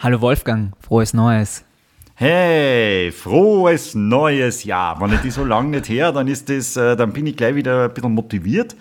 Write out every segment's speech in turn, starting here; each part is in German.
Hallo Wolfgang, frohes Neues. Hey, frohes neues Jahr. Wenn ich die so lange nicht her, dann ist das, äh, dann bin ich gleich wieder ein bisschen motiviert.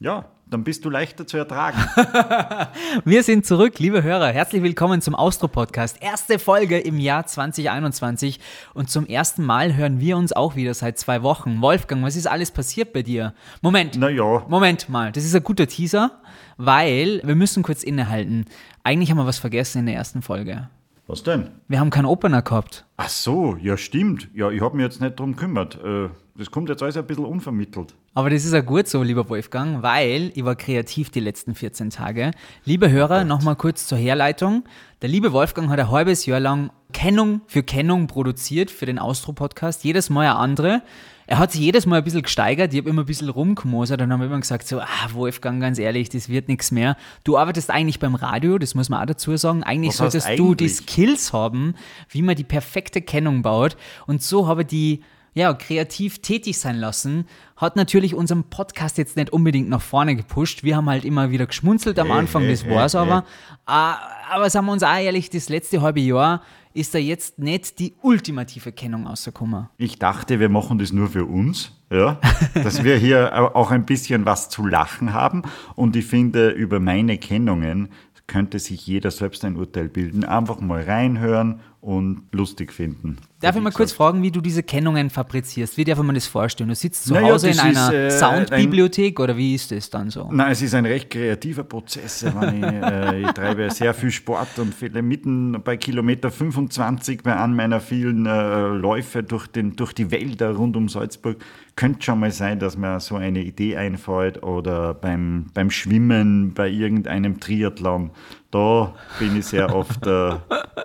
Ja, dann bist du leichter zu ertragen. Wir sind zurück, liebe Hörer. Herzlich willkommen zum Austro-Podcast. Erste Folge im Jahr 2021. Und zum ersten Mal hören wir uns auch wieder seit zwei Wochen. Wolfgang, was ist alles passiert bei dir? Moment. Naja. Moment mal. Das ist ein guter Teaser, weil wir müssen kurz innehalten. Eigentlich haben wir was vergessen in der ersten Folge. Was denn? Wir haben keinen Opener gehabt. Ach so, ja stimmt. Ja, ich habe mich jetzt nicht drum gekümmert. Äh, Das kommt jetzt alles ein bisschen unvermittelt. Aber das ist ja gut so, lieber Wolfgang, weil ich war kreativ die letzten 14 Tage. Liebe Hörer, nochmal kurz zur Herleitung. Der liebe Wolfgang hat ein halbes Jahr lang Kennung für Kennung produziert für den Austro-Podcast. Jedes Mal eine andere. Er hat sich jedes Mal ein bisschen gesteigert. Ich habe immer ein bisschen rumgemosert und habe immer gesagt so, ah, Wolfgang, ganz ehrlich, das wird nichts mehr. Du arbeitest eigentlich beim Radio, das muss man auch dazu sagen. Eigentlich Was solltest du die eigentlich? Skills haben, wie man die perfekte Kennung baut. Und so habe ich die ja, kreativ tätig sein lassen, hat natürlich unseren Podcast jetzt nicht unbedingt nach vorne gepusht. Wir haben halt immer wieder geschmunzelt am Anfang, das war's hey. aber. Ah, Aber sagen wir uns auch ehrlich, das letzte halbe Jahr ist da jetzt nicht die ultimative Kennung rausgekommen. Ich dachte, wir machen das nur für uns, ja, dass wir hier au- auch ein bisschen was zu lachen haben. Und ich finde, über meine Kennungen könnte sich jeder selbst ein Urteil bilden. Einfach mal reinhören und lustig finden. Darf ich mal kurz fragen, wie du diese Kennungen fabrizierst? Wie darf man das vorstellen? Du sitzt zu Naja, Hause in einer äh, Soundbibliothek oder wie ist das dann so? Nein, es ist ein recht kreativer Prozess. Wenn ich, äh, ich treibe sehr viel Sport und viele mitten bei Kilometer 25 bei an meiner vielen äh, Läufe durch, den, durch die Wälder rund um Salzburg. Könnte schon mal sein, dass mir so eine Idee einfällt oder beim, beim Schwimmen, bei irgendeinem Triathlon. Da bin ich sehr oft äh,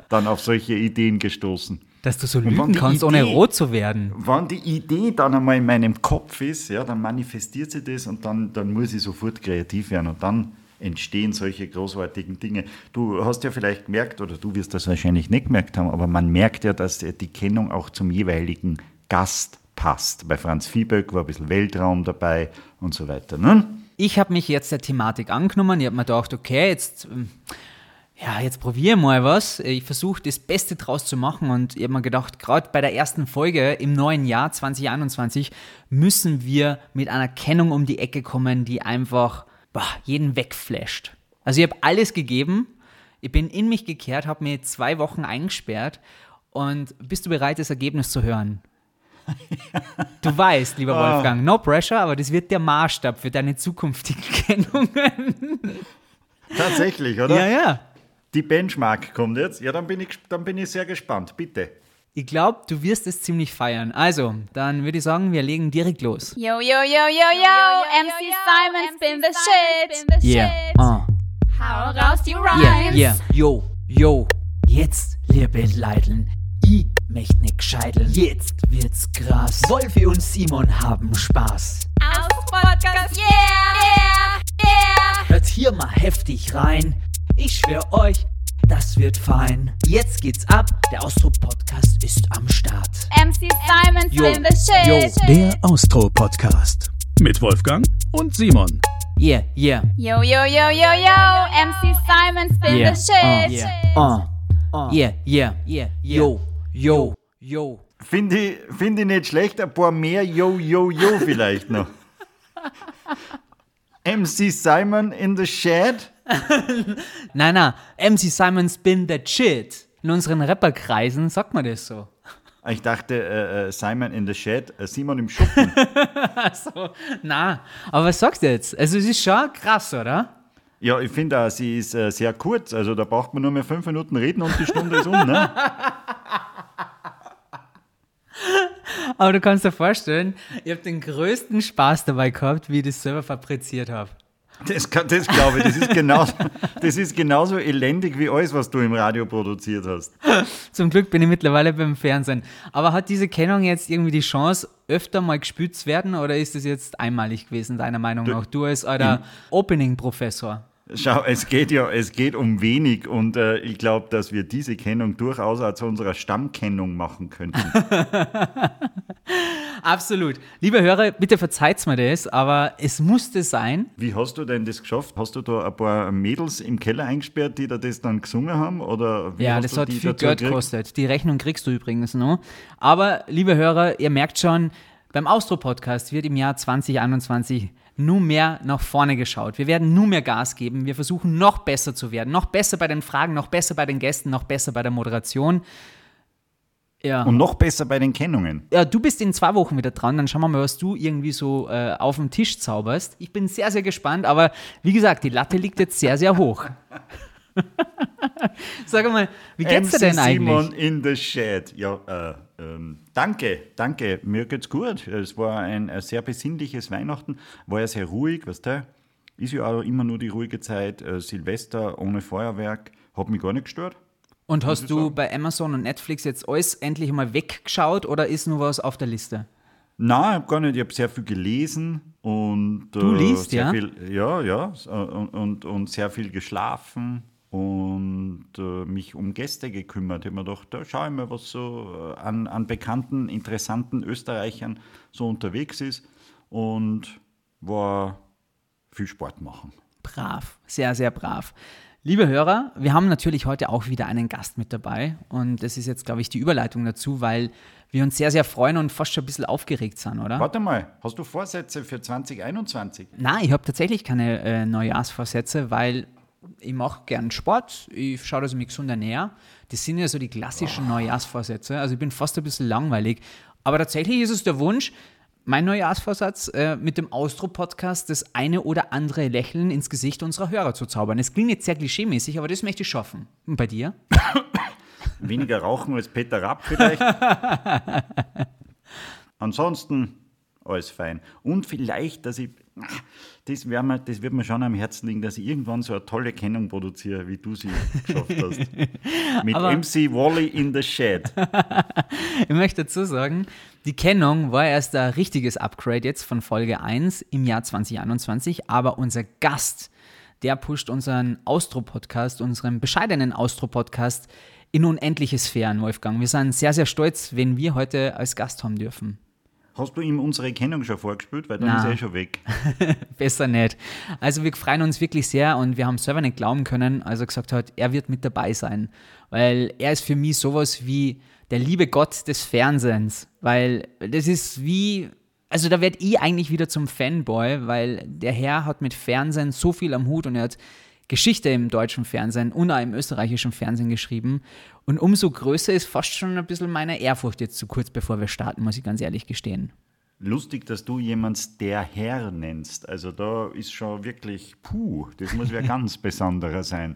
dann auf solche Ideen gestoßen. Dass du so lügen kannst, ohne Idee- rot zu werden. Wenn die Idee dann einmal in meinem Kopf ist, ja, dann manifestiert sie das und dann, dann muss ich sofort kreativ werden und dann entstehen solche großartigen Dinge. Du hast ja vielleicht gemerkt, oder du wirst das wahrscheinlich nicht gemerkt haben, aber man merkt ja, dass die Kennung auch zum jeweiligen Gast passt. Bei Franz Viehböck war ein bisschen Weltraum dabei und so weiter. Ne? ich habe mich jetzt der Thematik angenommen. Ich habe mir gedacht, okay, jetzt, ähm, ja, jetzt probiere mal was. Ich versuche das Beste draus zu machen und ich habe mir gedacht, gerade bei der ersten Folge im neuen Jahr 2021 müssen wir mit einer Kennung um die Ecke kommen, die einfach boah, jeden wegflasht. Also ich habe alles gegeben. Ich bin in mich gekehrt, habe mir zwei Wochen eingesperrt und bist du bereit, das Ergebnis zu hören? Du weißt, lieber Wolfgang, no pressure, aber das wird der Maßstab für deine zukünftigen Kennungen. Tatsächlich, oder? Ja, ja. Die Benchmark kommt jetzt. Ja, dann bin ich, dann bin ich sehr gespannt. Bitte. Ich glaube, du wirst es ziemlich feiern. Also, dann würde ich sagen, wir legen direkt los. Yo, yo, yo, yo, yo, MC Simon, spin the shit. Yeah. Uh. Hau raus die Yeah, Rhymes. yeah. Yo, yo. Jetzt, liebe Leideln. Ich möcht nicht gescheiteln. Jetzt wird's krass. Wolfi und Simon haben Spaß. Aus Podcast, yeah, yeah, yeah. Hört hier mal heftig rein. Ich schwör euch, das wird fein. Jetzt geht's ab. Der Austro-Podcast ist am Start. MC Simon, Yo, spin the shit. yo. Der Austro-Podcast. Mit Wolfgang und Simon. Yeah, yeah. Yo, yo, yo, yo, yo, MC Simon, spin Yeah. the shit. Uh, yeah. Uh, uh. Yeah, yeah, yeah, Yo, yo, yo. Finde ich, find ich nicht schlecht, ein paar mehr Yo, Yo, Yo vielleicht noch. MC Simon in the Shed. Nein, nein. MC Simon spin that shit. In unseren Rapperkreisen sagt man das so. Ich dachte, äh, äh, Simon in the Shed, äh, Simon im Schuppen. Na, aber was sagst du jetzt? Also, es ist schon krass, oder? ja, ich finde auch, sie ist äh, sehr kurz. Also da braucht man nur mehr fünf Minuten reden und die Stunde ist um. Ne? Aber du kannst dir vorstellen, ich habe den größten Spaß dabei gehabt, wie ich das selber fabriziert habe. Das, das glaube ich, das ist, genauso, das ist genauso elendig wie alles, was du im Radio produziert hast. Zum Glück bin ich mittlerweile beim Fernsehen. Aber hat diese Kennung jetzt irgendwie die Chance, öfter mal gespielt zu werden oder ist es jetzt einmalig gewesen, deiner Meinung nach? Du als alter Opening-Professor. Schau, es geht ja, es geht um wenig und äh, ich glaube, dass wir diese Kennung durchaus auch zu unserer Stammkennung machen könnten. Absolut. Liebe Hörer, bitte verzeiht mir das, aber es musste sein. Wie hast du denn das geschafft? Hast du da ein paar Mädels im Keller eingesperrt, die da das dann gesungen haben? Oder wie Ja, das hat viel Geld gekostet. Die Rechnung kriegst du übrigens noch. Aber, liebe Hörer, ihr merkt schon, beim Austro-Podcast wird im Jahr 2021 nur mehr nach vorne geschaut. Wir werden nur mehr Gas geben. Wir versuchen noch besser zu werden. Noch besser bei den Fragen, noch besser bei den Gästen, noch besser bei der Moderation. Ja. Und noch besser bei den Kennungen. Ja, du bist in zwei Wochen wieder dran. Dann schauen wir mal, was du irgendwie so äh, auf dem Tisch zauberst. Ich bin sehr, sehr gespannt. Aber wie gesagt, die Latte liegt jetzt sehr, sehr hoch. Sag mal, wie geht's dir MC denn eigentlich? Simon in the Shed. Ja, äh, ähm, danke, danke. Mir geht's gut. Es war ein, ein sehr besinnliches Weihnachten. War ja sehr ruhig, weißt du? Ist ja auch immer nur die ruhige Zeit. Äh, Silvester ohne Feuerwerk. Hat mich gar nicht gestört. Und hast du bei Amazon und Netflix jetzt alles endlich mal weggeschaut oder ist nur was auf der Liste? Nein, ich habe gar nicht. Ich habe sehr viel gelesen und Du äh, liest, ja? Viel, ja, ja, äh, und, und, und sehr viel geschlafen und äh, mich um Gäste gekümmert. Ich habe mir gedacht, da schau ich mal, was so äh, an, an bekannten, interessanten Österreichern so unterwegs ist und war viel Sport machen. Brav, sehr, sehr brav. Liebe Hörer, wir haben natürlich heute auch wieder einen Gast mit dabei und das ist jetzt, glaube ich, die Überleitung dazu, weil wir uns sehr, sehr freuen und fast schon ein bisschen aufgeregt sind, oder? Warte mal, hast du Vorsätze für 2021? Nein, ich habe tatsächlich keine äh, Neujahrsvorsätze, weil ich mache gern Sport, ich schaue, dass ich mich gesund ernähre. Das sind ja so die klassischen Neujahrsvorsätze. Also ich bin fast ein bisschen langweilig. Aber tatsächlich ist es der Wunsch, mein Neujahrsvorsatz, äh, mit dem Austro-Podcast das eine oder andere Lächeln ins Gesicht unserer Hörer zu zaubern. Es klingt jetzt sehr klischeemäßig, aber das möchte ich schaffen. Und bei dir? Weniger rauchen als Peter Rapp vielleicht. Ansonsten alles fein. Und vielleicht, dass ich, das, wär mir, das wird mir schon am Herzen liegen, dass ich irgendwann so eine tolle Kennung produziere, wie du sie geschafft hast. Mit MC Wally in the Shed. Ich möchte dazu sagen, die Kennung war erst ein richtiges Upgrade jetzt von Folge 1 im Jahr 2021, aber unser Gast, der pusht unseren Austro-Podcast, unseren bescheidenen Austro-Podcast in unendliche Sphären, Wolfgang. Wir sind sehr, sehr stolz, wenn wir heute als Gast haben dürfen. Hast du ihm unsere Kennung schon vorgespielt? Weil dann Na. ist er schon weg. Besser nicht. Also wir freuen uns wirklich sehr und wir haben selber nicht glauben können, als er gesagt hat, er wird mit dabei sein. Weil er ist für mich sowas wie der liebe Gott des Fernsehens. Weil das ist wie, also da werde ich eigentlich wieder zum Fanboy, weil der Herr hat mit Fernsehen so viel am Hut und er hat Geschichte im deutschen Fernsehen und auch im österreichischen Fernsehen geschrieben. Und umso größer ist fast schon ein bisschen meine Ehrfurcht jetzt zu kurz bevor wir starten, muss ich ganz ehrlich gestehen. Lustig, dass du jemand der Herr nennst. Also da ist schon wirklich, puh, das muss ja ganz besonderer sein.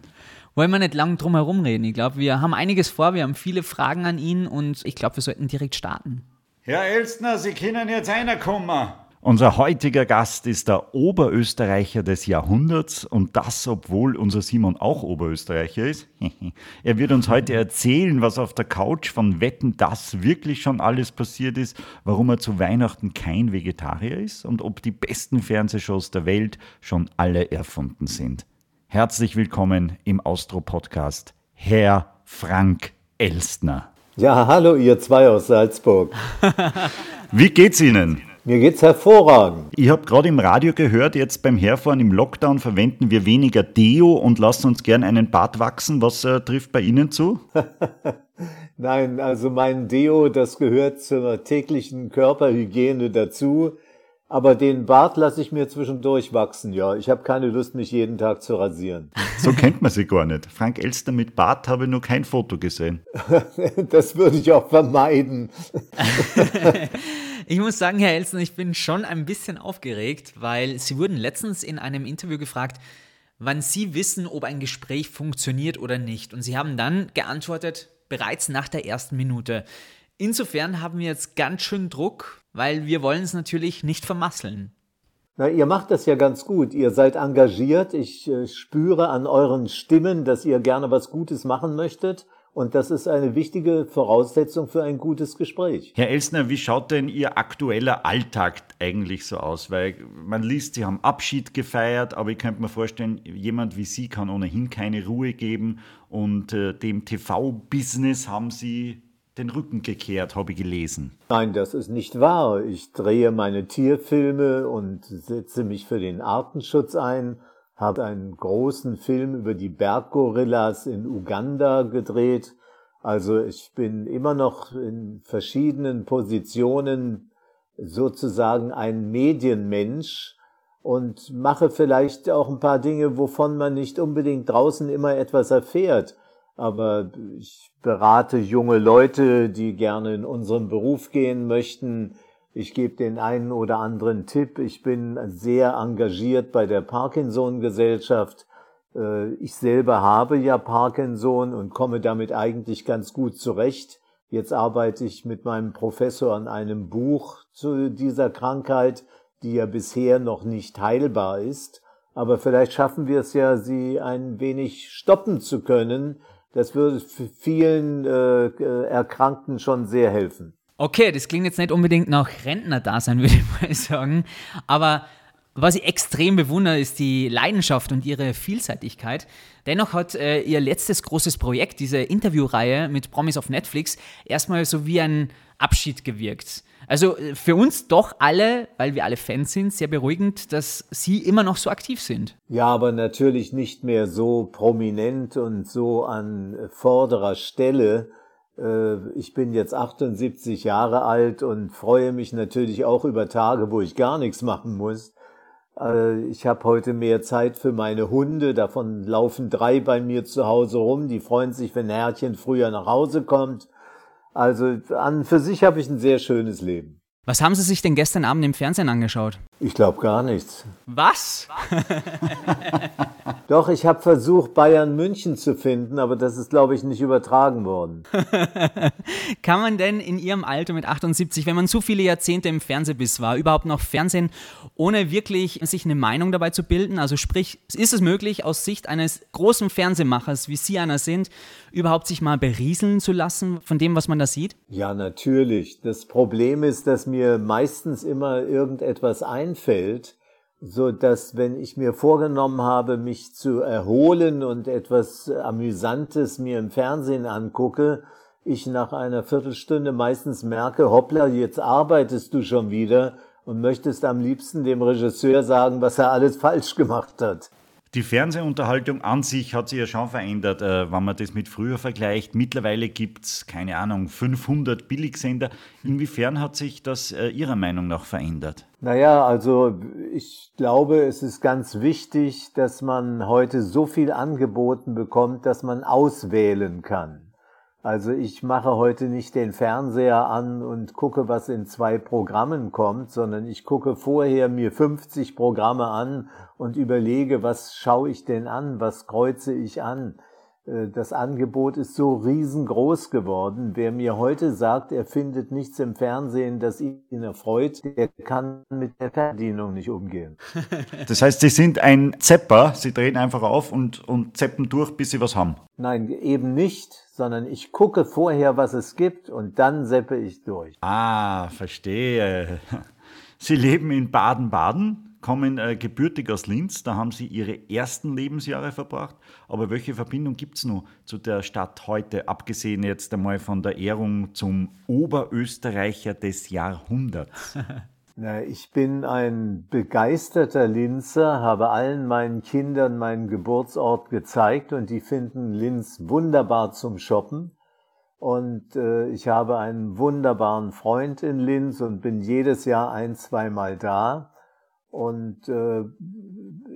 Wollen wir nicht lang drum herum reden. Ich glaube, wir haben einiges vor, wir haben viele Fragen an ihn und ich glaube, wir sollten direkt starten. Herr Elstner, Sie können jetzt einer kommen. Unser heutiger Gast ist der Oberösterreicher des Jahrhunderts und das, obwohl unser Simon auch Oberösterreicher ist. er wird uns heute erzählen, was auf der Couch von Wetten das wirklich schon alles passiert ist, warum er zu Weihnachten kein Vegetarier ist und ob die besten Fernsehshows der Welt schon alle erfunden sind. Herzlich willkommen im Austro-Podcast, Herr Frank Elstner. Ja, hallo ihr zwei aus Salzburg. Wie geht's Ihnen? Mir geht's hervorragend. Ich habe gerade im Radio gehört, jetzt beim Herfahren im Lockdown verwenden wir weniger Deo und lassen uns gern einen Bart wachsen. Was äh, trifft bei Ihnen zu? Nein, also mein Deo, das gehört zur täglichen Körperhygiene dazu. Aber den Bart lasse ich mir zwischendurch wachsen, ja. Ich habe keine Lust, mich jeden Tag zu rasieren. So kennt man sie gar nicht. Frank Elster mit Bart habe ich noch kein Foto gesehen. Das würde ich auch vermeiden. Ich muss sagen, Herr Elsen, ich bin schon ein bisschen aufgeregt, weil Sie wurden letztens in einem Interview gefragt, wann Sie wissen, ob ein Gespräch funktioniert oder nicht. Und Sie haben dann geantwortet, bereits nach der ersten Minute. Insofern haben wir jetzt ganz schön Druck, weil wir wollen es natürlich nicht vermasseln. Na, ihr macht das ja ganz gut. Ihr seid engagiert. Ich äh, spüre an euren Stimmen, dass ihr gerne was Gutes machen möchtet. Und das ist eine wichtige Voraussetzung für ein gutes Gespräch. Herr Elsner, wie schaut denn Ihr aktueller Alltag eigentlich so aus? Weil man liest, Sie haben Abschied gefeiert, aber ich könnte mir vorstellen, jemand wie Sie kann ohnehin keine Ruhe geben und äh, dem TV-Business haben Sie den Rücken gekehrt, habe ich gelesen. Nein, das ist nicht wahr. Ich drehe meine Tierfilme und setze mich für den Artenschutz ein habe einen großen Film über die Berggorillas in Uganda gedreht. Also ich bin immer noch in verschiedenen Positionen sozusagen ein Medienmensch und mache vielleicht auch ein paar Dinge, wovon man nicht unbedingt draußen immer etwas erfährt. Aber ich berate junge Leute, die gerne in unseren Beruf gehen möchten. Ich gebe den einen oder anderen Tipp. Ich bin sehr engagiert bei der Parkinson-Gesellschaft. Äh, ich selber habe ja Parkinson und komme damit eigentlich ganz gut zurecht. Jetzt arbeite ich mit meinem Professor an einem Buch zu dieser Krankheit, die ja bisher noch nicht heilbar ist. Aber vielleicht schaffen wir es ja, sie ein wenig stoppen zu können. Das würde vielen äh, Erkrankten schon sehr helfen. Okay, das klingt jetzt nicht unbedingt nach Rentner-Dasein, würde ich mal sagen. Aber was ich extrem bewundere, ist die Leidenschaft und ihre Vielseitigkeit. Dennoch hat äh, ihr letztes großes Projekt, diese Interviewreihe mit Promis auf Netflix, erstmal so wie ein Abschied gewirkt. Also äh, für uns doch alle, weil wir alle Fans sind, sehr beruhigend, dass Sie immer noch so aktiv sind. Ja, aber natürlich nicht mehr so prominent und so an vorderer Stelle ich bin jetzt 78 Jahre alt und freue mich natürlich auch über Tage, wo ich gar nichts machen muss. Äh, ich habe heute mehr Zeit für meine Hunde. Davon laufen drei bei mir zu Hause rum. Die freuen sich, wenn Herrchen früher nach Hause kommt. Also an für sich habe ich ein sehr schönes Leben. Was haben Sie sich denn gestern Abend im Fernsehen angeschaut? Ich glaube gar nichts. Was? Doch, ich habe versucht, Bayern München zu finden, aber das ist, glaube ich, nicht übertragen worden. Kann man denn in Ihrem Alter mit 78, wenn man so viele Jahrzehnte im Fernsehbiss war, überhaupt noch Fernsehen, ohne wirklich sich eine Meinung dabei zu bilden? Also sprich, ist es möglich, aus Sicht eines großen Fernsehmachers, wie Sie einer sind, überhaupt sich mal berieseln zu lassen von dem, was man da sieht? Ja, natürlich. Das Problem ist, dass mir meistens immer irgendetwas einfällt, so dass wenn ich mir vorgenommen habe, mich zu erholen und etwas Amüsantes mir im Fernsehen angucke, ich nach einer Viertelstunde meistens merke, hoppla, jetzt arbeitest du schon wieder und möchtest am liebsten dem Regisseur sagen, was er alles falsch gemacht hat. Die Fernsehunterhaltung an sich hat sich ja schon verändert, äh, wenn man das mit früher vergleicht. Mittlerweile gibt es, keine Ahnung, 500 Billigsender. Inwiefern hat sich das äh, Ihrer Meinung nach verändert? Naja, also ich glaube, es ist ganz wichtig, dass man heute so viel angeboten bekommt, dass man auswählen kann. Also ich mache heute nicht den Fernseher an und gucke, was in zwei Programmen kommt, sondern ich gucke vorher mir 50 Programme an und überlege, was schaue ich denn an, was kreuze ich an. Äh, das Angebot ist so riesengroß geworden. Wer mir heute sagt, er findet nichts im Fernsehen, das ihn erfreut, der kann mit der Verdienung nicht umgehen. Das heißt, Sie sind ein Zepper, Sie drehen einfach auf und, und zeppen durch, bis Sie was haben. Nein, eben nicht, sondern ich gucke vorher, was es gibt und dann seppe ich durch. Ah, verstehe. Sie leben in Baden-Baden? Kommen äh, gebürtig aus Linz, da haben sie ihre ersten Lebensjahre verbracht. Aber welche Verbindung gibt es noch zu der Stadt heute, abgesehen jetzt einmal von der Ehrung zum Oberösterreicher des Jahrhunderts? Na, ich bin ein begeisterter Linzer, habe allen meinen Kindern meinen Geburtsort gezeigt und die finden Linz wunderbar zum Shoppen. Und äh, ich habe einen wunderbaren Freund in Linz und bin jedes Jahr ein, zweimal da. Und äh,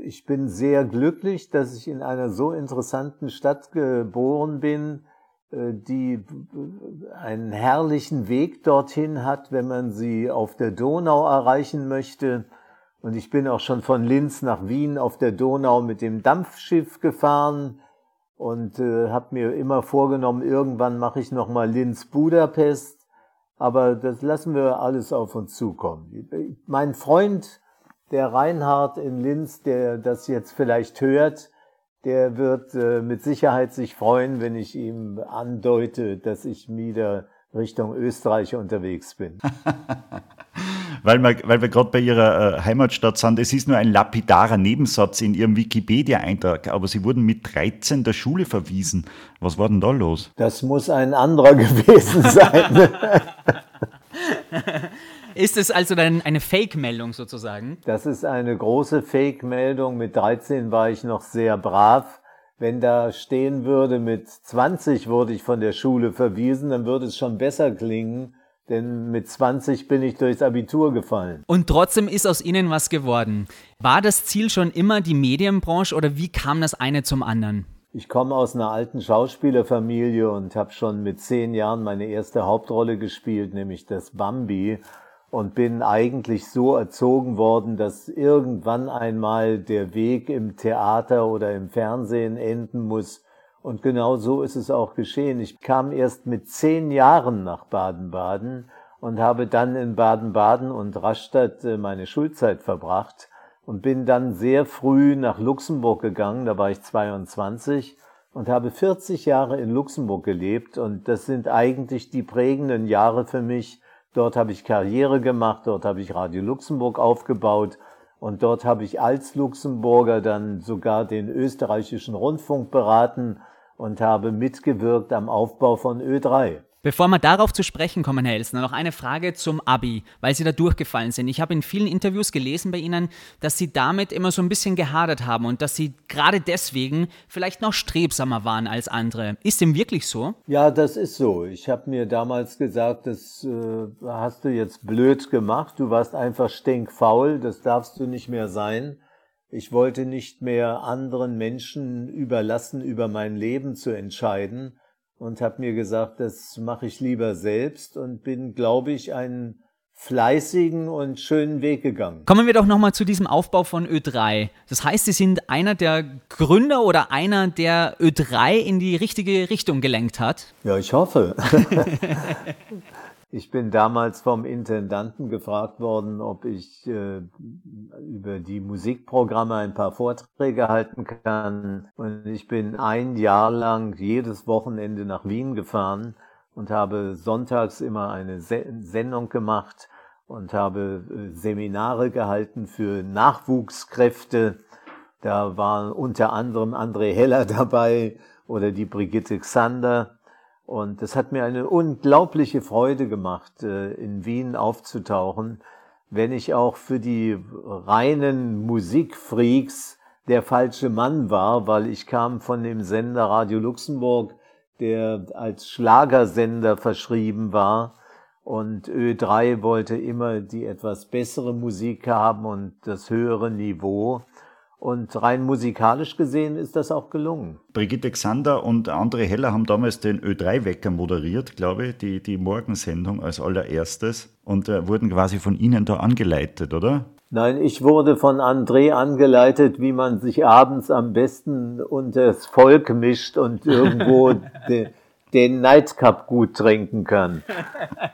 ich bin sehr glücklich, dass ich in einer so interessanten Stadt geboren bin, äh, die einen herrlichen Weg dorthin hat, wenn man sie auf der Donau erreichen möchte. Und ich bin auch schon von Linz nach Wien auf der Donau mit dem Dampfschiff gefahren und äh, habe mir immer vorgenommen, irgendwann mache ich noch mal Linz-Budapest. Aber das lassen wir alles auf uns zukommen. Mein Freund der Reinhard in Linz, der das jetzt vielleicht hört, der wird äh, mit Sicherheit sich freuen, wenn ich ihm andeute, dass ich wieder Richtung Österreich unterwegs bin. weil wir, weil wir gerade bei Ihrer äh, Heimatstadt sind, es ist nur ein lapidarer Nebensatz in Ihrem Wikipedia-Eintrag, aber Sie wurden mit 13 der Schule verwiesen. Was war denn da los? Das muss ein anderer gewesen sein. Ist es also dann eine Fake-Meldung sozusagen? Das ist eine große Fake-Meldung. Mit 13 war ich noch sehr brav. Wenn da stehen würde, mit 20 wurde ich von der Schule verwiesen, dann würde es schon besser klingen, denn mit 20 bin ich durchs Abitur gefallen. Und trotzdem ist aus Ihnen was geworden. War das Ziel schon immer die Medienbranche oder wie kam das eine zum anderen? Ich komme aus einer alten Schauspielerfamilie und habe schon mit zehn Jahren meine erste Hauptrolle gespielt, nämlich das Bambi und bin eigentlich so erzogen worden, dass irgendwann einmal der Weg im Theater oder im Fernsehen enden muss. Und genau so ist es auch geschehen. Ich kam erst mit zehn Jahren nach Baden-Baden und habe dann in Baden-Baden und Rastatt äh, meine Schulzeit verbracht und bin dann sehr früh nach Luxemburg gegangen, da war ich 22 und habe 40 Jahre in Luxemburg gelebt und das sind eigentlich die prägenden Jahre für mich, Dort habe ich Karriere gemacht, dort habe ich Radio Luxemburg aufgebaut und dort habe ich als Luxemburger dann sogar den österreichischen Rundfunk beraten und habe mitgewirkt am Aufbau von Ö3. Bevor wir darauf zu sprechen kommen, Herr Elsner, noch eine Frage zum Abi, weil Sie da durchgefallen sind. Ich habe in vielen Interviews gelesen bei Ihnen, dass Sie damit immer so ein bisschen gehadert haben und dass Sie gerade deswegen vielleicht noch strebsamer waren als andere. Ist dem wirklich so? Ja, das ist so. Ich habe mir damals gesagt, das äh, hast du jetzt blöd gemacht. Du warst einfach stinkfaul. Das darfst du nicht mehr sein. Ich wollte nicht mehr anderen Menschen überlassen, über mein Leben zu entscheiden und habe mir gesagt, das mache ich lieber selbst und bin, glaube ich, einen fleißigen und schönen Weg gegangen. Kommen wir doch nochmal zu diesem Aufbau von Ö3. Das heißt, Sie sind einer der Gründer oder einer, der Ö3 in die richtige Richtung gelenkt hat? Ja, ich hoffe. Ich bin damals vom Intendanten gefragt worden, ob ich äh, über die Musikprogramme ein paar Vorträge halten kann. Und ich bin ein Jahr lang jedes Wochenende nach Wien gefahren und habe sonntags immer eine Se Sendung gemacht und habe äh, Seminare gehalten für Nachwuchskräfte. Da waren unter anderem André Heller dabei oder die Brigitte Xander. Und es hat mir eine unglaubliche Freude gemacht, äh, in Wien aufzutauchen, wenn ich auch für die reinen Musikfreaks der falsche Mann war, weil ich kam von dem Sender Radio Luxemburg, der als Schlagersender verschrieben war. Und Ö3 wollte immer die etwas bessere Musik haben und das höhere Niveau. Und rein musikalisch gesehen ist das auch gelungen. Brigitte Xander und André Heller haben damals den Ö3-Wecker moderiert, glaube ich, die, die Morgensendung als allererstes und äh, wurden quasi von Ihnen da angeleitet, oder? Nein, ich wurde von André angeleitet, wie man sich abends am besten unters Volk mischt und irgendwo de, den Nightcup gut trinken kann.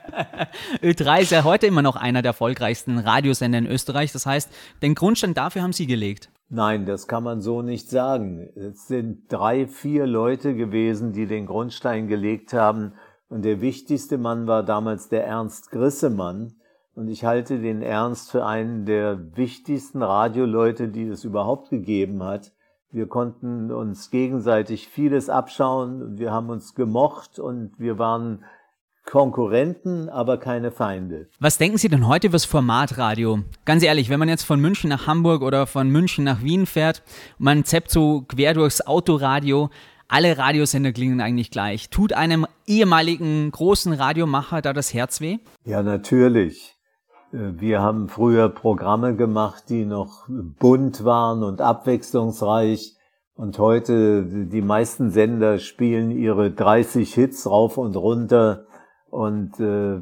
Ö3 ist ja heute immer noch einer der erfolgreichsten Radiosender in Österreich. Das heißt, den Grundstein dafür haben Sie gelegt. Nein, das kann man so nicht sagen. Es sind drei, vier Leute gewesen, die den Grundstein gelegt haben. Und der wichtigste Mann war damals der Ernst Grissemann. Und ich halte den Ernst für einen der wichtigsten Radioleute, die es überhaupt gegeben hat. Wir konnten uns gegenseitig vieles abschauen. Wir haben uns gemocht und wir waren Konkurrenten, aber keine Feinde. Was denken Sie denn heute über das Formatradio? Ganz ehrlich, wenn man jetzt von München nach Hamburg oder von München nach Wien fährt, man zappt so quer durchs Autoradio, alle Radiosender klingen eigentlich gleich. Tut einem ehemaligen großen Radiomacher da das Herz weh? Ja, natürlich. Äh, wir haben früher Programme gemacht, die noch bunt waren und abwechslungsreich. Und heute, die meisten Sender spielen ihre 30 Hits rauf und runter und äh,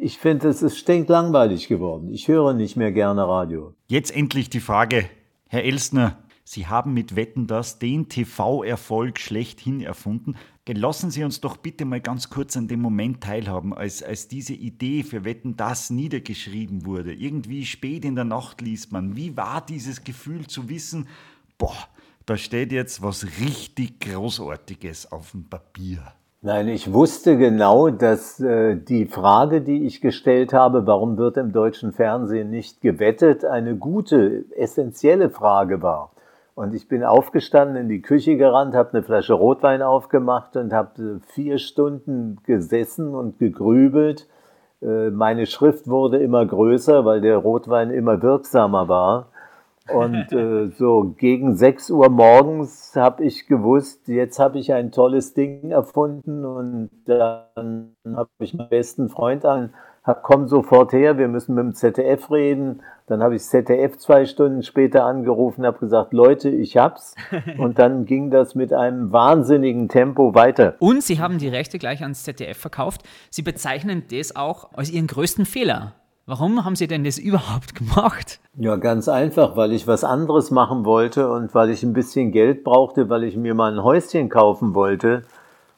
ich finde, es ist stinklangweilig geworden. Ich höre nicht mehr gerne Radio. Jetzt endlich die Frage, Herr Elstner. Sie haben mit Wetten das den TV-Erfolg schlechthin erfunden. Lassen Sie uns doch bitte mal ganz kurz an dem Moment teilhaben, als, als diese Idee für Wetten das niedergeschrieben wurde. Irgendwie spät in der Nacht liest man. Wie war dieses Gefühl zu wissen, boah, da steht jetzt was richtig Großartiges auf dem Papier. Nein, ich wusste genau, dass äh, die Frage, die ich gestellt habe, warum wird im deutschen Fernsehen nicht gewettet, eine gute, essentielle Frage war. Und ich bin aufgestanden, in die Küche gerannt, habe eine Flasche Rotwein aufgemacht und habe äh, vier Stunden gesessen und gegrübelt. Äh, meine Schrift wurde immer größer, weil der Rotwein immer wirksamer war. Und äh, so gegen 6 Uhr morgens habe ich gewusst, jetzt habe ich ein tolles Ding erfunden und dann habe ich meinen besten Freund an, hab, komm sofort her, wir müssen mit dem ZDF reden. Dann habe ich ZDF zwei Stunden später angerufen, habe gesagt, Leute, ich hab's. Und dann ging das mit einem wahnsinnigen Tempo weiter. Und Sie haben die Rechte gleich ans ZDF verkauft. Sie bezeichnen das auch als Ihren größten Fehler. Warum haben Sie denn das überhaupt gemacht? Ja, ganz einfach, weil ich was anderes machen wollte und weil ich ein bisschen Geld brauchte, weil ich mir mal ein Häuschen kaufen wollte.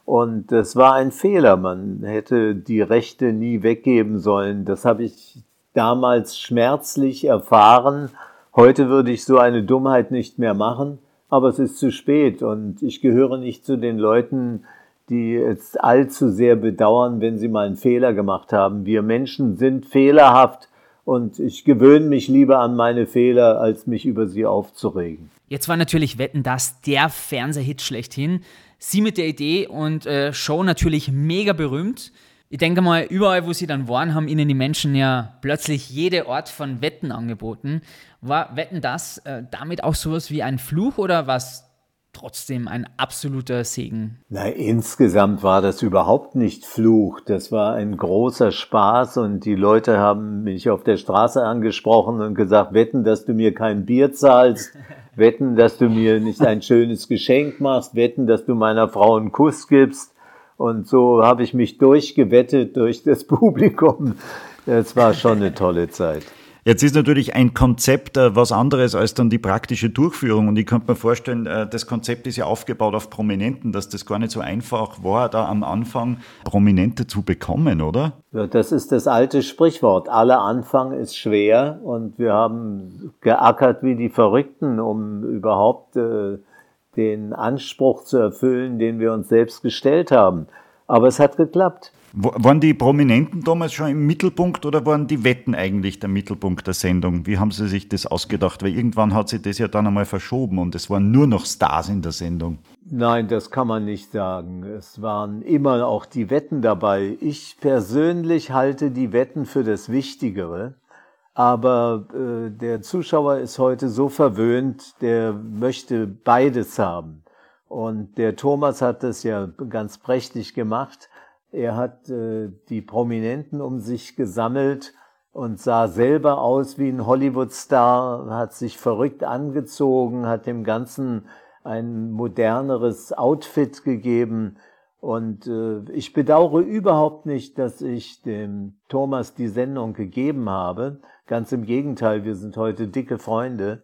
Und das war ein Fehler. Man hätte die Rechte nie weggeben sollen. Das habe ich damals schmerzlich erfahren. Heute würde ich so eine Dummheit nicht mehr machen, aber es ist zu spät und ich gehöre nicht zu den Leuten, die jetzt allzu sehr bedauern, wenn sie mal einen Fehler gemacht haben. Wir Menschen sind fehlerhaft und ich gewöhne mich lieber an meine Fehler, als mich über sie aufzuregen. Jetzt war natürlich Wetten das der Fernsehhit schlechthin. Sie mit der Idee und äh, Show natürlich mega berühmt. Ich denke mal, überall, wo sie dann waren, haben ihnen die Menschen ja plötzlich jede Art von Wetten angeboten. War Wetten das äh, damit auch sowas wie ein Fluch oder was trotzdem ein absoluter Segen. Na, insgesamt war das überhaupt nicht Fluch. Das war ein großer Spaß und die Leute haben mich auf der Straße angesprochen und gesagt, wetten, dass du mir kein Bier zahlst, wetten, dass du mir nicht ein schönes Geschenk machst, wetten, dass du meiner Frau einen Kuss gibst. Und so habe ich mich durchgewettet durch das Publikum. Es war schon eine tolle Zeit. Jetzt ist natürlich ein Konzept äh, was anderes als dann die praktische Durchführung. Und ich könnte mir vorstellen, äh, das Konzept ist ja aufgebaut auf Prominenten, dass das gar nicht so einfach war, da am Anfang Prominente zu bekommen, oder? Ja, das ist das alte Sprichwort. Aller Anfang ist schwer und wir haben geackert wie die Verrückten, um überhaupt äh, den Anspruch zu erfüllen, den wir uns selbst gestellt haben. Aber es hat geklappt. Waren die Prominenten damals schon im Mittelpunkt oder waren die Wetten eigentlich der Mittelpunkt der Sendung? Wie haben Sie sich das ausgedacht? Weil irgendwann hat sich das ja dann einmal verschoben und es waren nur noch Stars in der Sendung. Nein, das kann man nicht sagen. Es waren immer auch die Wetten dabei. Ich persönlich halte die Wetten für das Wichtigere. Aber äh, der Zuschauer ist heute so verwöhnt, der möchte beides haben. Und der Thomas hat das ja ganz prächtig gemacht. Er hat äh, die Prominenten um sich gesammelt und sah selber aus wie ein Hollywood-Star, hat sich verrückt angezogen, hat dem Ganzen ein moderneres Outfit gegeben. Und äh, ich bedauere überhaupt nicht, dass ich dem Thomas die Sendung gegeben habe. Ganz im Gegenteil, wir sind heute dicke Freunde.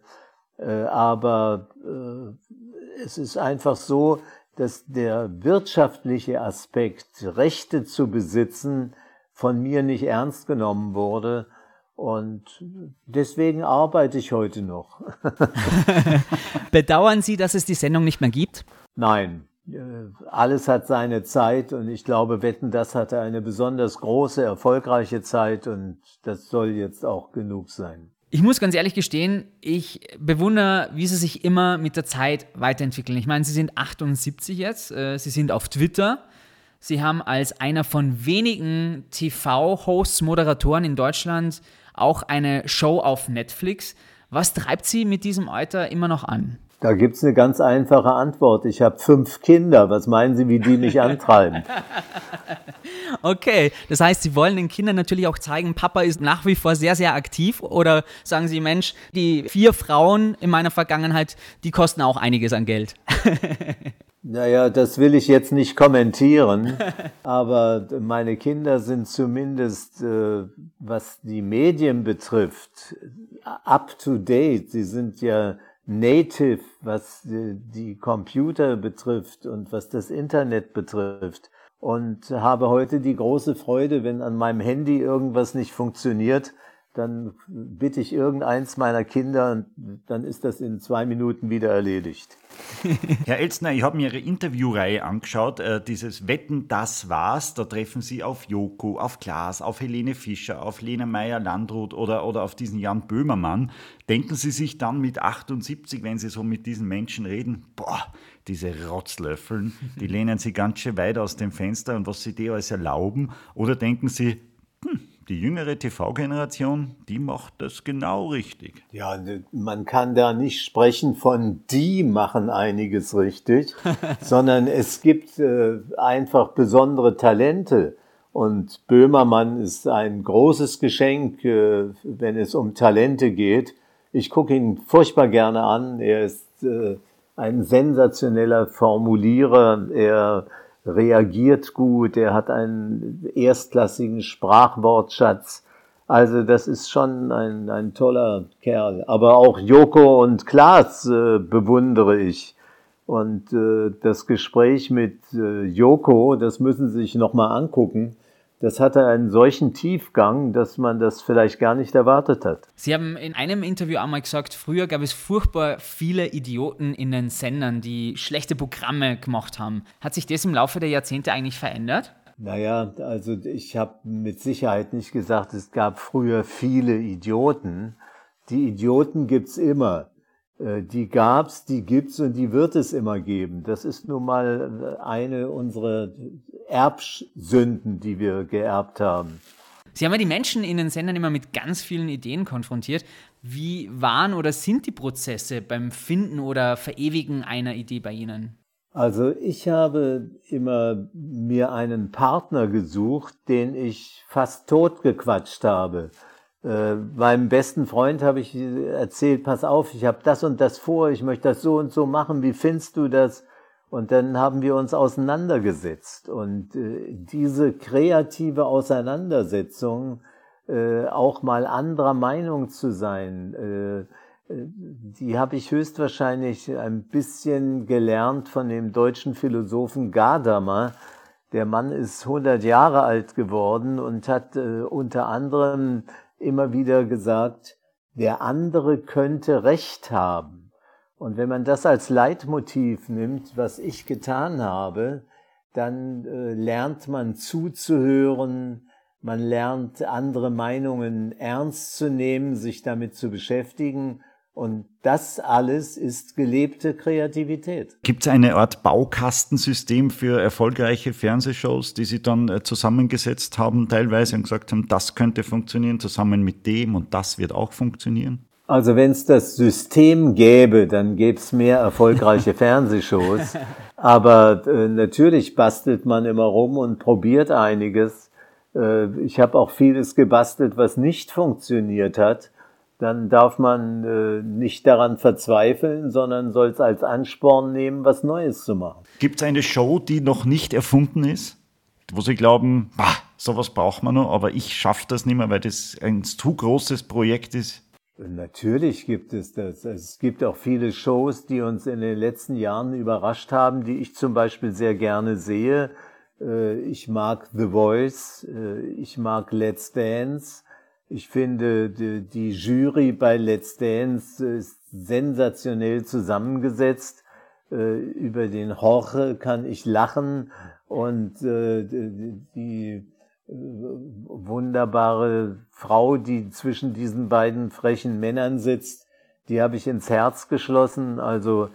Äh, aber äh, es ist einfach so, dass der wirtschaftliche Aspekt, Rechte zu besitzen, von mir nicht ernst genommen wurde. Und deswegen arbeite ich heute noch. Bedauern Sie, dass es die Sendung nicht mehr gibt? Nein, alles hat seine Zeit und ich glaube, Wetten, das hatte eine besonders große, erfolgreiche Zeit und das soll jetzt auch genug sein. Ich muss ganz ehrlich gestehen, ich bewundere, wie sie sich immer mit der Zeit weiterentwickeln. Ich meine, sie sind 78 jetzt, äh, sie sind auf Twitter. Sie haben als einer von wenigen TV-Hosts, Moderatoren in Deutschland auch eine Show auf Netflix. Was treibt sie mit diesem Alter immer noch an? Da gibt es eine ganz einfache Antwort. Ich habe fünf Kinder. Was meinen Sie, wie die mich antreiben? okay, das heißt, Sie wollen den Kindern natürlich auch zeigen, Papa ist nach wie vor sehr, sehr aktiv. Oder sagen Sie, Mensch, die vier Frauen in meiner Vergangenheit, die kosten auch einiges an Geld. Naja, das will ich jetzt nicht kommentieren, aber meine Kinder sind zumindest, äh, was die Medien betrifft, up to date. Sie sind ja native, was die Computer betrifft und was das Internet betrifft. Und habe heute die große Freude, wenn an meinem Handy irgendwas nicht funktioniert, dann bitte ich irgendeins meiner Kinder und dann ist das in zwei Minuten wieder erledigt. Herr Elstner, ich habe mir Ihre Interviewreihe angeschaut, äh, dieses Wetten, das war's. Da treffen Sie auf Joko, auf Klaas, auf Helene Fischer, auf Lena Meyer-Landrut oder, oder auf diesen Jan Böhmermann. Denken Sie sich dann mit 78, wenn Sie so mit diesen Menschen reden, boah, diese Rotzlöffeln, die lehnen Sie ganz schön weit aus dem Fenster und was Sie dir alles erlauben? Oder denken Sie, die jüngere TV-Generation, die macht das genau richtig. Ja, man kann da nicht sprechen von die machen einiges richtig, sondern es gibt äh, einfach besondere Talente. Und Böhmermann ist ein großes Geschenk, äh, wenn es um Talente geht. Ich gucke ihn furchtbar gerne an. Er ist äh, ein sensationeller Formulierer. Er reagiert gut, er hat einen erstklassigen Sprachwortschatz. Also das ist schon ein, ein toller Kerl. Aber auch Joko und Klaas äh, bewundere ich. Und äh, das Gespräch mit äh, Joko, das müssen Sie sich nochmal angucken das hatte einen solchen Tiefgang, dass man das vielleicht gar nicht erwartet hat. Sie haben in einem Interview einmal gesagt, früher gab es furchtbar viele Idioten in den Sendern, die schlechte Programme gemacht haben. Hat sich das im Laufe der Jahrzehnte eigentlich verändert? Naja, also ich habe mit Sicherheit nicht gesagt, es gab früher viele Idioten. Die Idioten gibt's immer. Äh, die gab's, die gibt's und die wird es immer geben. Das ist nun mal eine unserer Erbsünden, die wir geerbt haben. Sie haben ja die Menschen in den Sendern immer mit ganz vielen Ideen konfrontiert. Wie waren oder sind die Prozesse beim Finden oder Verewigen einer Idee bei Ihnen? Also ich habe immer mir einen Partner gesucht, den ich fast totgequatscht habe. Äh, meinem besten Freund habe ich erzählt, pass auf, ich habe das und das vor, ich möchte das so und so machen, wie findest du das? Und dann haben wir uns auseinandergesetzt. Und äh, diese kreative Auseinandersetzung, äh, auch mal anderer Meinung zu sein, äh, äh, die habe ich höchstwahrscheinlich ein bisschen gelernt von dem deutschen Philosophen Gadamer. Der Mann ist 100 Jahre alt geworden und hat äh, unter anderem immer wieder gesagt, der andere könnte Recht haben. Und wenn man das als Leitmotiv nimmt, was ich getan habe, dann äh, lernt man zuzuhören, man lernt andere Meinungen ernst zu nehmen, sich damit zu beschäftigen. Und das alles ist gelebte Kreativität. Gibt es eine Art Baukastensystem für erfolgreiche Fernsehshows, die Sie dann äh, zusammengesetzt haben, teilweise und gesagt haben, das könnte funktionieren zusammen mit dem und das wird auch funktionieren? Also wenn es das System gäbe, dann gäbe es mehr erfolgreiche Fernsehshows. Aber äh, natürlich bastelt man immer rum und probiert einiges. Äh, ich habe auch vieles gebastelt, was nicht funktioniert hat. Dann darf man äh, nicht daran verzweifeln, sondern soll es als Ansporn nehmen, was Neues zu machen. Gibt es eine Show, die noch nicht erfunden ist? Wo Sie glauben, bah, sowas braucht man noch, aber ich schaffe das nicht mehr, weil das ein zu großes Projekt ist? Natürlich gibt es das. Es gibt auch viele Shows, die uns in den letzten Jahren überrascht haben, die ich zum Beispiel sehr gerne sehe. Äh, ich mag The Voice, äh, ich mag Let's Dance. Ich finde, die Jury bei Let's Dance ist sensationell zusammengesetzt. Äh, über den Horche kann ich lachen und die wunderbare Frau, die zwischen diesen beiden frechen Männern sitzt, die habe ich ins Herz geschlossen. Also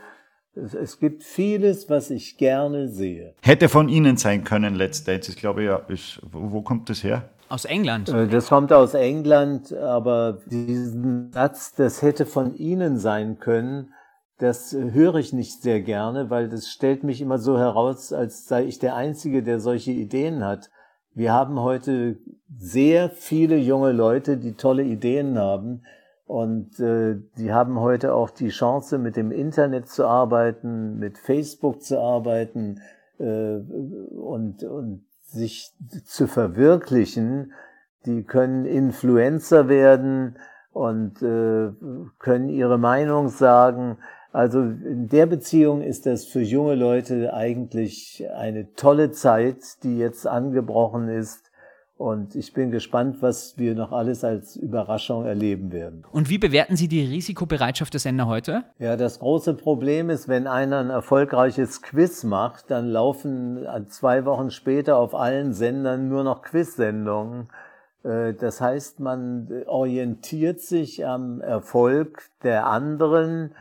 es, gibt vieles, was ich gerne sehe. Hätte von Ihnen sein können, Let's Dance. Ich glaube ja, ist, wo kommt das her? Aus England. Äh, das kommt aus England, aber diesen Satz, das hätte von Ihnen sein können, das höre ich nicht sehr gerne, weil das stellt mich immer so heraus, als sei ich der Einzige, der solche Ideen hat. Wir haben heute sehr viele junge Leute, die tolle Ideen haben. Und äh, die haben heute auch die Chance, mit dem Internet zu arbeiten, mit Facebook zu arbeiten äh, und, und sich zu verwirklichen. Die können Influencer werden und äh, können ihre Meinung sagen. Also in der Beziehung ist das für junge Leute eigentlich eine tolle Zeit, die jetzt angebrochen ist. Und ich bin gespannt, was wir noch alles als Überraschung erleben werden. Und wie bewerten Sie die Risikobereitschaft der Sender heute? Ja, das große Problem ist, wenn einer ein erfolgreiches Quiz macht, dann laufen zwei Wochen später auf allen Sendern nur noch Quiz-Sendungen. Äh, das heißt, man orientiert sich am Erfolg der anderen,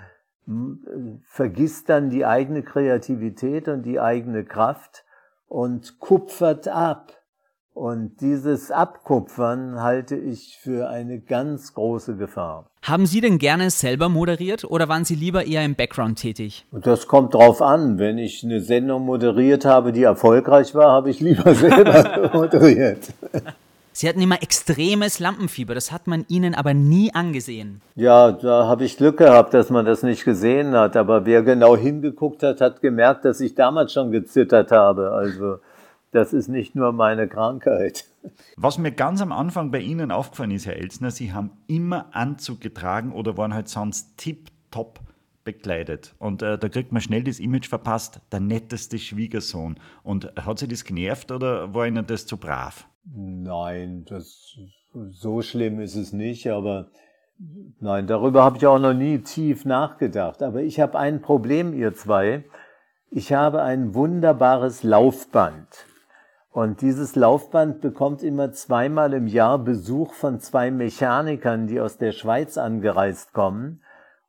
vergisst dann die eigene Kreativität und die eigene Kraft und kupfert ab. Und dieses Abkupfern halte ich für eine ganz große Gefahr. Haben Sie denn gerne selber moderiert oder waren Sie lieber eher im Background tätig? Das kommt drauf an. Wenn ich eine Sendung moderiert habe, die erfolgreich war, habe ich lieber selber moderiert. Sie hatten immer extremes Lampenfieber, das hat man Ihnen aber nie angesehen. Ja, da habe ich Glück gehabt, dass man das nicht gesehen hat. Aber wer genau hingeguckt hat, hat gemerkt, dass ich damals schon gezittert habe. Also das ist nicht nur meine Krankheit. Was mir ganz am Anfang bei Ihnen aufgefallen ist, Herr Elsner, Sie haben immer Anzug getragen oder waren halt sonst tipptopp bekleidet. Und äh, da kriegt man schnell das Image verpasst, der netteste Schwiegersohn. Und hat Sie das genervt oder war Ihnen das zu brav? Nein, das, so schlimm ist es nicht, aber nein, darüber habe ich auch noch nie tief nachgedacht. Aber ich habe ein Problem, ihr zwei. Ich habe ein wunderbares Laufband. Und dieses Laufband bekommt immer zweimal im Jahr Besuch von zwei Mechanikern, die aus der Schweiz angereist kommen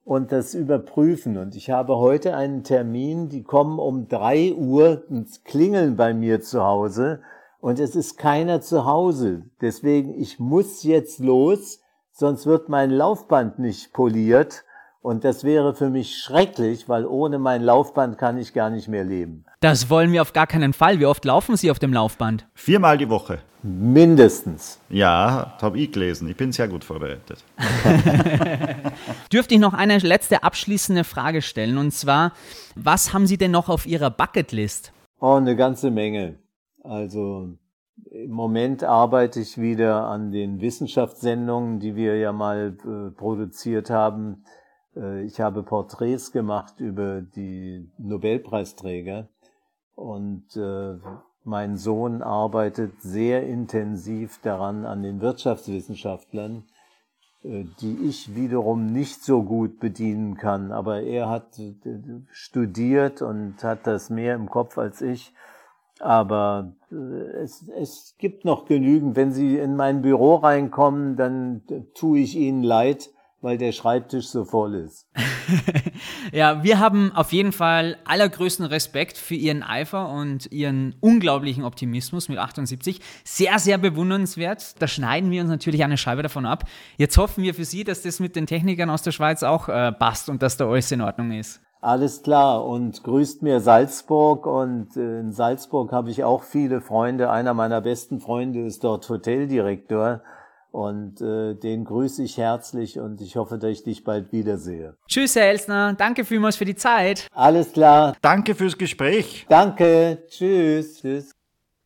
und das überprüfen. Und ich habe heute einen Termin, die kommen um drei Uhr und klingeln bei mir zu Hause und es ist keiner zu Hause. Deswegen, ich muss jetzt los, sonst wird mein Laufband nicht poliert und das wäre für mich schrecklich, weil ohne mein Laufband kann ich gar nicht mehr leben. Das wollen wir auf gar keinen Fall. Wie oft laufen Sie auf dem Laufband? Viermal die Woche. Mindestens. Ja, habe ich gelesen. Ich bin sehr gut vorbereitet. Dürfte ich noch eine letzte abschließende Frage stellen? Und zwar, was haben Sie denn noch auf Ihrer Bucketlist? Oh, eine ganze Menge. Also im Moment arbeite ich wieder an den Wissenschaftssendungen, die wir ja mal äh, produziert haben. Äh, ich habe Porträts gemacht über die Nobelpreisträger und äh, mein Sohn arbeitet sehr intensiv daran an den Wirtschaftswissenschaftlern, äh, die ich wiederum nicht so gut bedienen kann. Aber er hat studiert und hat das mehr im Kopf als ich. Aber es, es gibt noch genügend. Wenn Sie in mein Büro reinkommen, dann tue ich Ihnen leid weil der Schreibtisch so voll ist. ja, wir haben auf jeden Fall allergrößten Respekt für Ihren Eifer und Ihren unglaublichen Optimismus mit 78. Sehr, sehr bewundernswert. Da schneiden wir uns natürlich eine Scheibe davon ab. Jetzt hoffen wir für Sie, dass das mit den Technikern aus der Schweiz auch äh, passt und dass da alles in Ordnung ist. Alles klar und grüßt mir Salzburg und in Salzburg habe ich auch viele Freunde. Einer meiner besten Freunde ist dort Hoteldirektor. Und äh, den grüße ich herzlich und ich hoffe, dass ich dich bald wiedersehe. Tschüss, Herr Elsner. Danke vielmals für die Zeit. Alles klar. Danke fürs Gespräch. Danke. Tschüss. Tschüss.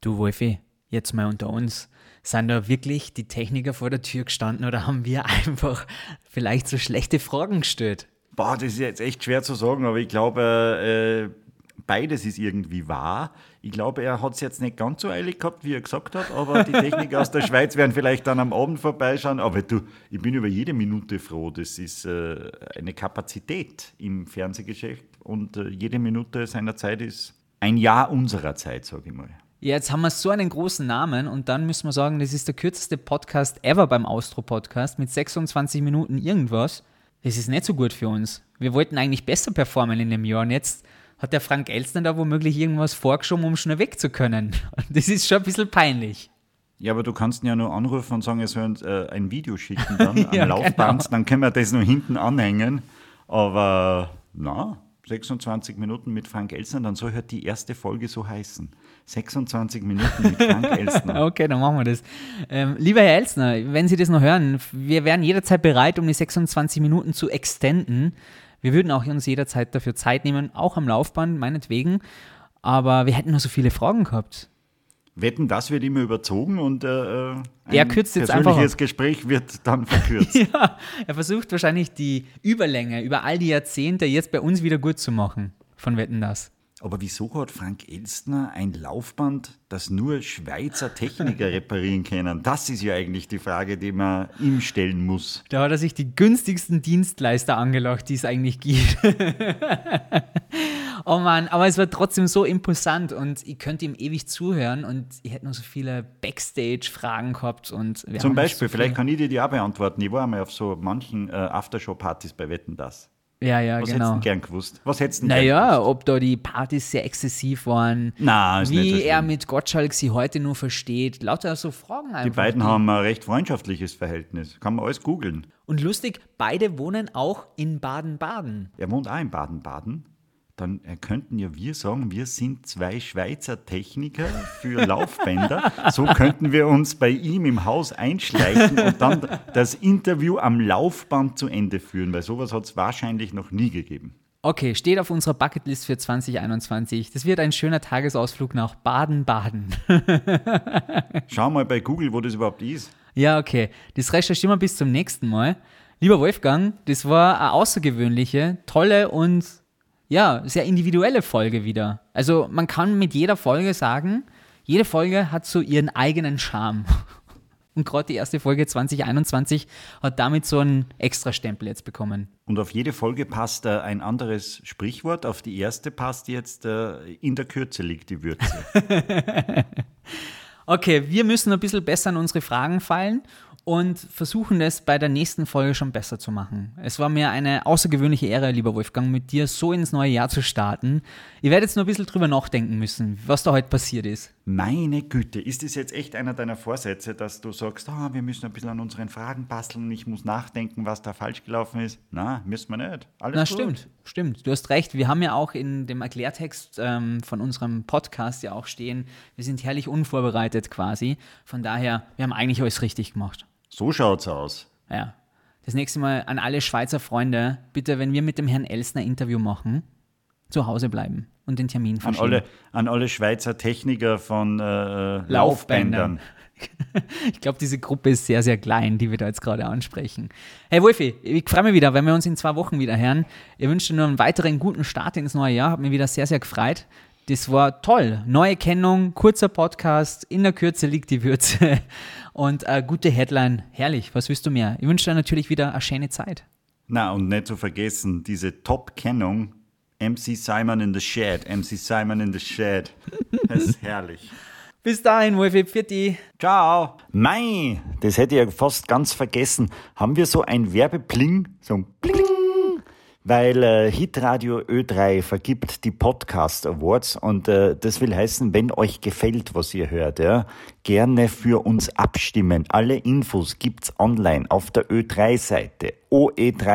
Du, Wolfi, jetzt mal unter uns. Sind da wirklich die Techniker vor der Tür gestanden oder haben wir einfach vielleicht so schlechte Fragen gestellt? Boah, das ist jetzt echt schwer zu sagen, aber ich glaube, äh, beides ist irgendwie wahr. Ich glaube, er hat es jetzt nicht ganz so eilig gehabt, wie er gesagt hat, aber die Techniker aus der Schweiz werden vielleicht dann am Abend vorbeischauen. Aber du, ich bin über jede Minute froh. Das ist äh, eine Kapazität im Fernsehgeschäft und äh, jede Minute seiner Zeit ist ein Jahr unserer Zeit, sage ich mal. jetzt haben wir so einen großen Namen und dann müssen wir sagen, das ist der kürzeste Podcast ever beim Austro-Podcast mit 26 Minuten irgendwas. Das ist nicht so gut für uns. Wir wollten eigentlich besser performen in dem Jahr und jetzt hat der Frank Elstner da womöglich irgendwas vorgeschoben, um schnell weg zu können. Das ist schon ein bisschen peinlich. Ja, aber du kannst ihn ja nur anrufen und sagen, er soll äh, ein Video schicken dann ja, am Laufband, genau. dann können wir das nur hinten anhängen. Aber na, 26 Minuten mit Frank Elsner, dann soll halt die erste Folge so heißen. 26 Minuten mit Frank Elsner. okay, dann machen wir das. Ähm, lieber Herr Elsner, wenn Sie das noch hören, wir wären jederzeit bereit, um die 26 Minuten zu extenden. Wir würden auch uns jederzeit dafür Zeit nehmen, auch am Laufband, meinetwegen. Aber wir hätten noch so viele Fragen gehabt. Wetten, das wird immer überzogen und äh, ein er kürzt jetzt persönliches einfach. Gespräch wird dann verkürzt. ja, er versucht wahrscheinlich die Überlänge über all die Jahrzehnte jetzt bei uns wieder gut zu machen von Wetten das. Aber wieso hat Frank Elstner ein Laufband, das nur Schweizer Techniker reparieren können? Das ist ja eigentlich die Frage, die man ihm stellen muss. Da hat er sich die günstigsten Dienstleister angelacht, die es eigentlich gibt. oh Mann, aber es war trotzdem so imposant und ich könnte ihm ewig zuhören und ich hätte noch so viele Backstage-Fragen gehabt. Und Zum Beispiel, so vielleicht viel- kann ich dir die auch beantworten. Ich war einmal auf so manchen äh, Aftershow-Partys bei Wetten, das. Ja, ja, Was genau. hättest du gern gewusst? Was hättest du denn Naja, ob da die Partys sehr exzessiv waren, Na, ist nicht wie so er schlimm. mit Gottschalk sie heute nur versteht. Lauter so Fragen einfach. Die beiden haben ein recht freundschaftliches Verhältnis. Kann man alles googeln. Und lustig, beide wohnen auch in Baden-Baden. Er wohnt auch in Baden-Baden. Dann äh, könnten ja wir sagen, wir sind zwei Schweizer Techniker für Laufbänder. So könnten wir uns bei ihm im Haus einschleichen und dann das Interview am Laufband zu Ende führen, weil sowas hat es wahrscheinlich noch nie gegeben. Okay, steht auf unserer Bucketlist für 2021. Das wird ein schöner Tagesausflug nach Baden-Baden. Schau mal bei Google, wo das überhaupt ist. Ja, okay. Das recherchieren wir bis zum nächsten Mal. Lieber Wolfgang, das war eine außergewöhnliche, tolle und ja, sehr individuelle Folge wieder. Also man kann mit jeder Folge sagen, jede Folge hat so ihren eigenen Charme. Und gerade die erste Folge 2021 hat damit so einen Extra-Stempel jetzt bekommen. Und auf jede Folge passt äh, ein anderes Sprichwort. Auf die erste passt jetzt, äh, in der Kürze liegt die Würze. Okay, wir müssen ein bisschen besser an unsere Fragen fallen und versuchen es bei der nächsten Folge schon besser zu machen. Es war mir eine außergewöhnliche Ehre, lieber Wolfgang, mit dir so ins neue Jahr zu starten. Ihr werdet jetzt nur ein bisschen drüber nachdenken müssen, was da heute passiert ist. Meine Güte, ist das jetzt echt einer deiner Vorsätze, dass du sagst, ah, wir müssen ein bisschen an unseren Fragen basteln, ich muss nachdenken, was da falsch gelaufen ist? Na, müssen wir nicht. Alles Na, gut. stimmt, stimmt. Du hast recht. Wir haben ja auch in dem Erklärtext ähm, von unserem Podcast ja auch stehen, wir sind herrlich unvorbereitet quasi. Von daher, wir haben eigentlich alles richtig gemacht. So schaut's aus. Ja. Das nächste Mal an alle Schweizer Freunde, bitte, wenn wir mit dem Herrn Elsner Interview machen, zu Hause bleiben und den Termin An verschieben. alle, an alle Schweizer Techniker von äh, Laufbändern. Laufbändern. Ich glaube, diese Gruppe ist sehr, sehr klein, die wir da jetzt gerade ansprechen. Hey Wolfi, ich freue mich wieder, wenn wir uns in zwei Wochen wieder hören. Ich wünsche dir nur einen weiteren guten Start ins neue Jahr. Hat mich wieder sehr, sehr gefreut. Das war toll. Neue Kennung, kurzer Podcast, in der Kürze liegt die Würze und eine gute Headline. Herrlich, was willst du mehr? Ich wünsche dir natürlich wieder eine schöne Zeit. Na, und nicht zu vergessen, diese Top-Kennung, MC Simon in the Shed, MC Simon in the Shed. Das ist herrlich. Bis dahin, Wolfi, Pfitti. Ciao. Mei, das hätte ich ja fast ganz vergessen. Haben wir so ein Werbepling? So ein Bling. Weil äh, Hitradio Ö3 vergibt die Podcast Awards und äh, das will heißen, wenn euch gefällt, was ihr hört, ja, gerne für uns abstimmen. Alle Infos gibt's online auf der Ö3-Seite oe3.orf.at.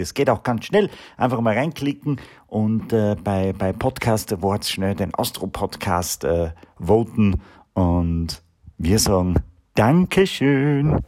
Das geht auch ganz schnell. Einfach mal reinklicken und äh, bei, bei Podcast Awards schnell den Astro-Podcast äh, voten und wir sagen Dankeschön.